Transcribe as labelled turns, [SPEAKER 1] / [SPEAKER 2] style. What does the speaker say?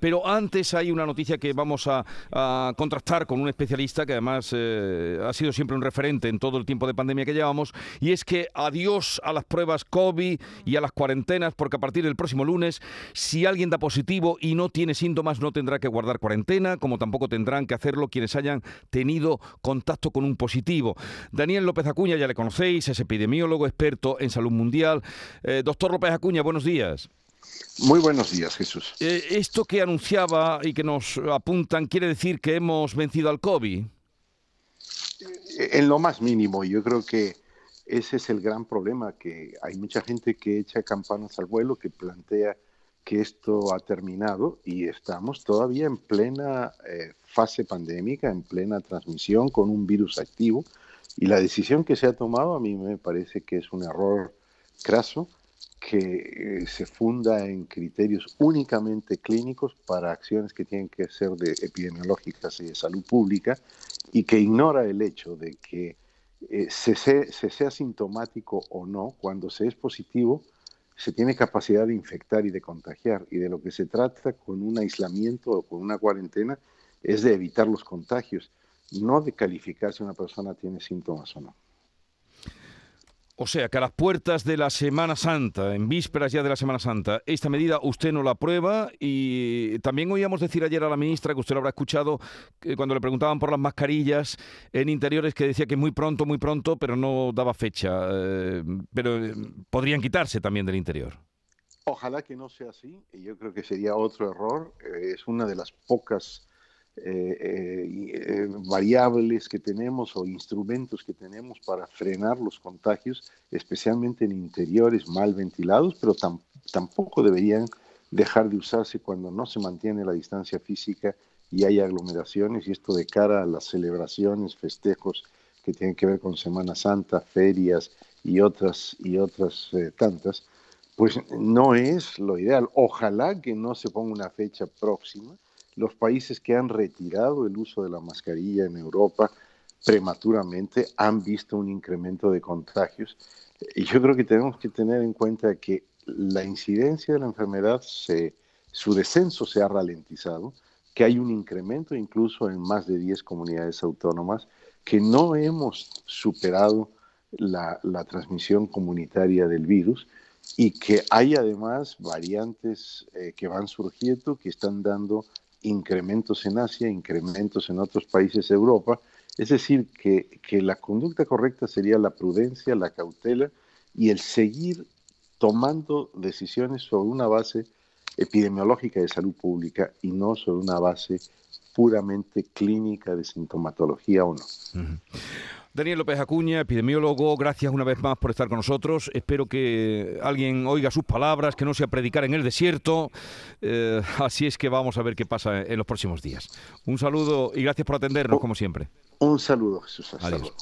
[SPEAKER 1] Pero antes hay una noticia que vamos a, contrastar con un especialista que además eh, ha sido siempre un referente en todo el tiempo de pandemia que llevamos, y es que adiós a las pruebas COVID y a las cuarentenas, porque a partir del próximo lunes, si alguien da positivo y no tiene síntomas, no tendrá que guardar cuarentena, como tampoco tendrán que hacerlo quienes hayan tenido contacto con un positivo. Daniel López Acuña, ya le conocéis, es epidemiólogo, experto en salud mundial. Eh, doctor López Acuña, buenos días.
[SPEAKER 2] Muy buenos días, Jesús.
[SPEAKER 1] Eh, esto que anunciaba y que nos apuntan quiere decir que hemos vencido al COVID.
[SPEAKER 2] En lo más mínimo, yo creo que ese es el gran problema, que hay mucha gente que echa campanas al vuelo, que plantea que esto ha terminado y estamos todavía en plena eh, fase pandémica, en plena transmisión con un virus activo. Y la decisión que se ha tomado a mí me parece que es un error craso que eh, se funda en criterios únicamente clínicos para acciones que tienen que ser de epidemiológicas y de salud pública y que ignora el hecho de que eh, se, se, se, sea sintomático o no, cuando se es positivo, se tiene capacidad de infectar y de contagiar. Y de lo que se trata con un aislamiento o con una cuarentena es de evitar los contagios, no de calificar si una persona tiene síntomas o no.
[SPEAKER 1] O sea, que a las puertas de la Semana Santa, en vísperas ya de la Semana Santa, esta medida usted no la aprueba y también oíamos decir ayer a la ministra, que usted lo habrá escuchado, que cuando le preguntaban por las mascarillas en interiores, que decía que muy pronto, muy pronto, pero no daba fecha. Eh, pero eh, podrían quitarse también del interior.
[SPEAKER 2] Ojalá que no sea así, yo creo que sería otro error. Eh, es una de las pocas eh, eh, variables que tenemos o instrumentos que tenemos para frenar los contagios, especialmente en interiores mal ventilados, pero tam tampoco deberían dejar de usarse cuando no se mantiene la distancia física y hay aglomeraciones, y esto de cara a las celebraciones, festejos que tienen que ver con Semana Santa, ferias y otras, y otras eh, tantas, pues no es lo ideal. Ojalá que no se ponga una fecha próxima, los países que han retirado el uso de la mascarilla en Europa prematuramente han visto un incremento de contagios. Y yo creo que tenemos que tener en cuenta que la incidencia de la enfermedad, se, su descenso se ha ralentizado, que hay un incremento incluso en más de 10 comunidades autónomas, que no hemos superado la, transmisión comunitaria del virus y que hay además variantes eh, que van surgiendo que están dando incrementos en Asia, incrementos en otros países de Europa. Es decir, que, que la conducta correcta sería la prudencia, la cautela y el seguir tomando decisiones sobre una base epidemiológica de salud pública y no sobre una base puramente clínica de sintomatología o no.
[SPEAKER 1] Daniel López Acuña, epidemiólogo, gracias una vez más por estar con nosotros. Espero que alguien oiga sus palabras, que no sea predicar en el desierto. Eh, así es que vamos a ver qué pasa en los próximos días. Un saludo y gracias por atendernos, como siempre.
[SPEAKER 2] Un saludo, Jesús.
[SPEAKER 1] Adiós.